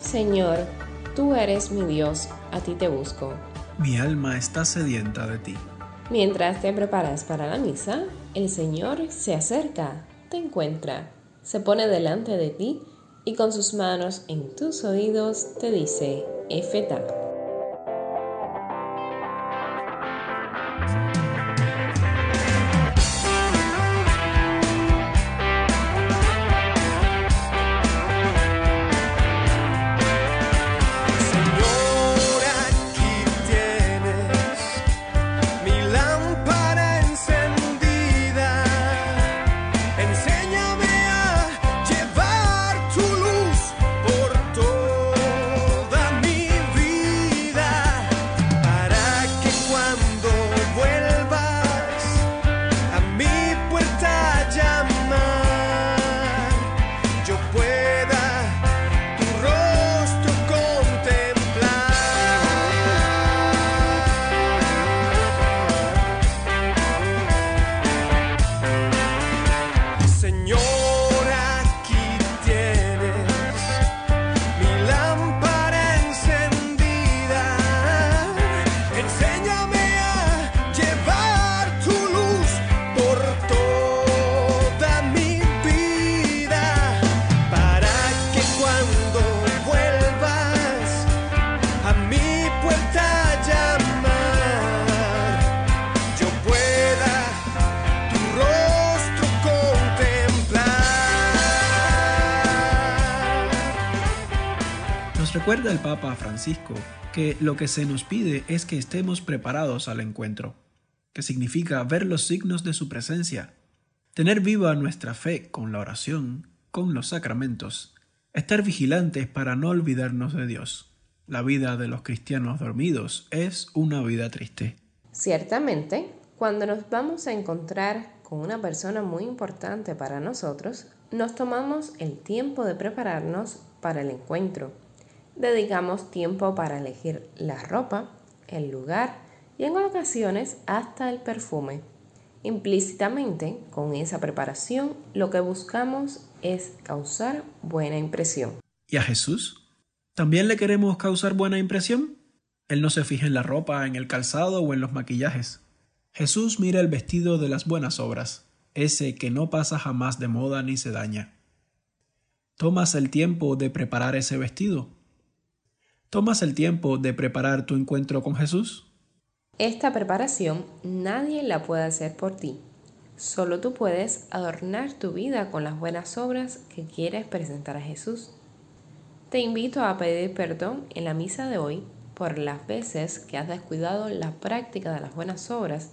Señor, tú eres mi Dios, a ti te busco. Mi alma está sedienta de ti. Mientras te preparas para la misa, el Señor se acerca, te encuentra, se pone delante de ti y con sus manos en tus oídos te dice, Efeta. Recuerda el Papa Francisco que lo que se nos pide es que estemos preparados al encuentro, que significa ver los signos de su presencia, tener viva nuestra fe con la oración, con los sacramentos, estar vigilantes para no olvidarnos de Dios. La vida de los cristianos dormidos es una vida triste. Ciertamente, cuando nos vamos a encontrar con una persona muy importante para nosotros, nos tomamos el tiempo de prepararnos para el encuentro Dedicamos tiempo para elegir la ropa, el lugar y en ocasiones hasta el perfume. Implícitamente, con esa preparación, lo que buscamos es causar buena impresión. ¿Y a Jesús? ¿También le queremos causar buena impresión? Él no se fija en la ropa, en el calzado o en los maquillajes. Jesús mira el vestido de las buenas obras, ese que no pasa jamás de moda ni se daña. ¿Tomas el tiempo de preparar ese vestido? ¿Tomas el tiempo de preparar tu encuentro con Jesús? Esta preparación nadie la puede hacer por ti. Solo tú puedes adornar tu vida con las buenas obras que quieres presentar a Jesús. Te invito a pedir perdón en la misa de hoy por las veces que has descuidado la práctica de las buenas obras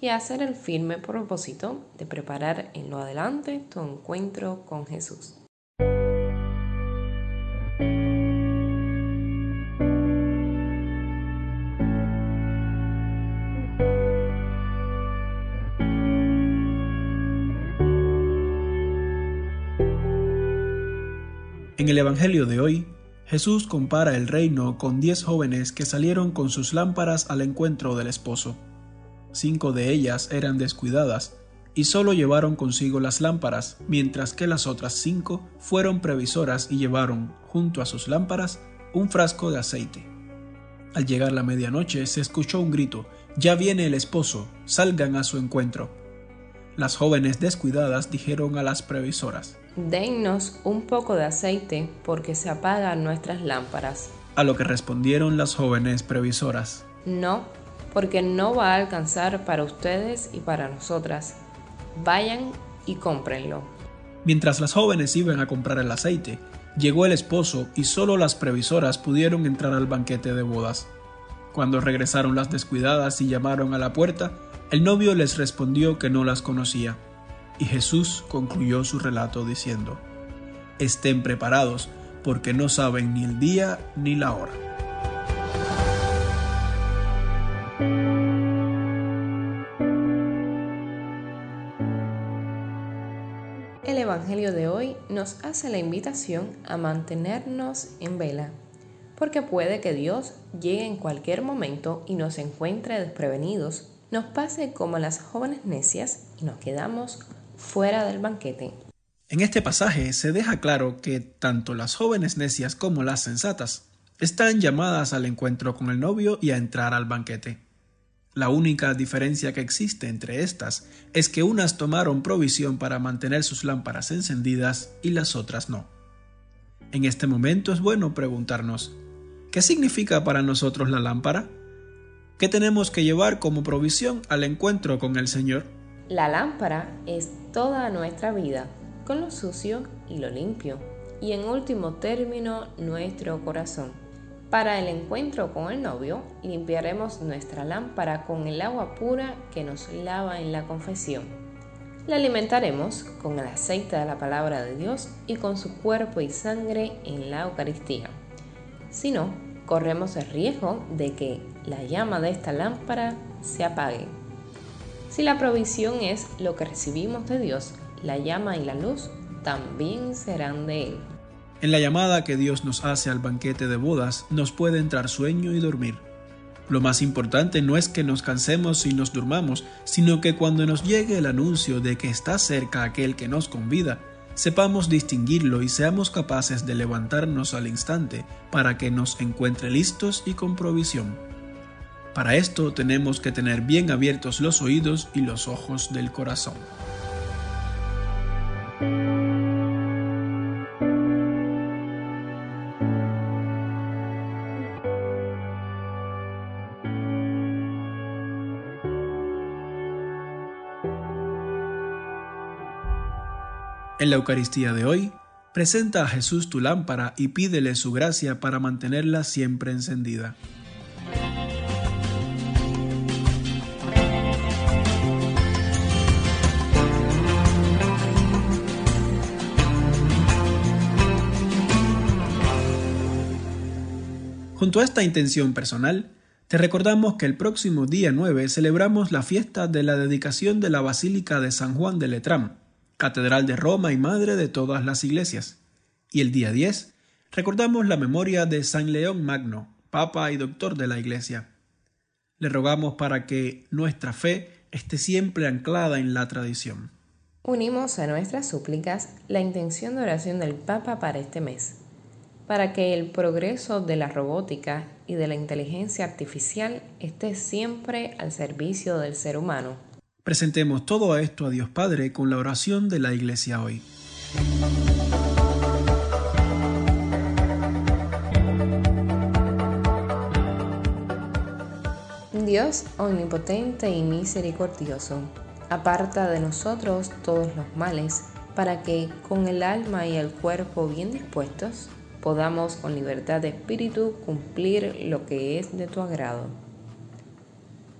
y a hacer el firme propósito de preparar en lo adelante tu encuentro con Jesús. En el Evangelio de hoy, Jesús compara el reino con diez jóvenes que salieron con sus lámparas al encuentro del esposo. Cinco de ellas eran descuidadas y solo llevaron consigo las lámparas, mientras que las otras cinco fueron previsoras y llevaron, junto a sus lámparas, un frasco de aceite. Al llegar la medianoche se escuchó un grito, Ya viene el esposo, salgan a su encuentro. Las jóvenes descuidadas dijeron a las previsoras, Dennos un poco de aceite porque se apagan nuestras lámparas. A lo que respondieron las jóvenes previsoras. No, porque no va a alcanzar para ustedes y para nosotras. Vayan y cómprenlo. Mientras las jóvenes iban a comprar el aceite, llegó el esposo y solo las previsoras pudieron entrar al banquete de bodas. Cuando regresaron las descuidadas y llamaron a la puerta, el novio les respondió que no las conocía. Y Jesús concluyó su relato diciendo, Estén preparados, porque no saben ni el día ni la hora. El Evangelio de hoy nos hace la invitación a mantenernos en vela, porque puede que Dios llegue en cualquier momento y nos encuentre desprevenidos nos pase como las jóvenes necias y nos quedamos fuera del banquete. En este pasaje se deja claro que tanto las jóvenes necias como las sensatas están llamadas al encuentro con el novio y a entrar al banquete. La única diferencia que existe entre estas es que unas tomaron provisión para mantener sus lámparas encendidas y las otras no. En este momento es bueno preguntarnos, ¿qué significa para nosotros la lámpara? ¿Qué tenemos que llevar como provisión al encuentro con el Señor? La lámpara es toda nuestra vida, con lo sucio y lo limpio, y en último término nuestro corazón. Para el encuentro con el novio, limpiaremos nuestra lámpara con el agua pura que nos lava en la confesión. La alimentaremos con el aceite de la palabra de Dios y con su cuerpo y sangre en la Eucaristía. Si no, corremos el riesgo de que la llama de esta lámpara se apague. Si la provisión es lo que recibimos de Dios, la llama y la luz también serán de Él. En la llamada que Dios nos hace al banquete de bodas nos puede entrar sueño y dormir. Lo más importante no es que nos cansemos y nos durmamos, sino que cuando nos llegue el anuncio de que está cerca aquel que nos convida, sepamos distinguirlo y seamos capaces de levantarnos al instante para que nos encuentre listos y con provisión. Para esto tenemos que tener bien abiertos los oídos y los ojos del corazón. En la Eucaristía de hoy, presenta a Jesús tu lámpara y pídele su gracia para mantenerla siempre encendida. Junto a esta intención personal, te recordamos que el próximo día 9 celebramos la fiesta de la dedicación de la Basílica de San Juan de Letrán, Catedral de Roma y madre de todas las iglesias. Y el día 10 recordamos la memoria de San León Magno, Papa y Doctor de la Iglesia. Le rogamos para que nuestra fe esté siempre anclada en la tradición. Unimos a nuestras súplicas la intención de oración del Papa para este mes, para que el progreso de la robótica y de la inteligencia artificial esté siempre al servicio del ser humano Presentemos todo esto a Dios Padre con la oración de la Iglesia hoy. Dios omnipotente y misericordioso, aparta de nosotros todos los males, para que con el alma y el cuerpo bien dispuestos podamos con libertad de espíritu cumplir lo que es de tu agrado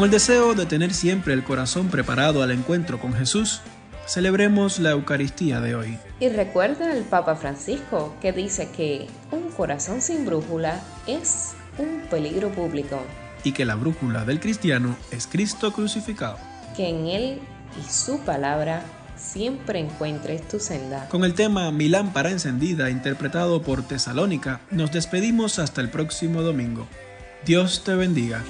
Con el deseo de tener siempre el corazón preparado al encuentro con Jesús, celebremos la Eucaristía de hoy. Y recuerda al Papa Francisco que dice que un corazón sin brújula es un peligro público. Y que la brújula del cristiano es Cristo crucificado. Que en Él y su palabra siempre encuentres tu senda. Con el tema Mi lámpara encendida interpretado por Tesalónica, nos despedimos hasta el próximo domingo. Dios te bendiga.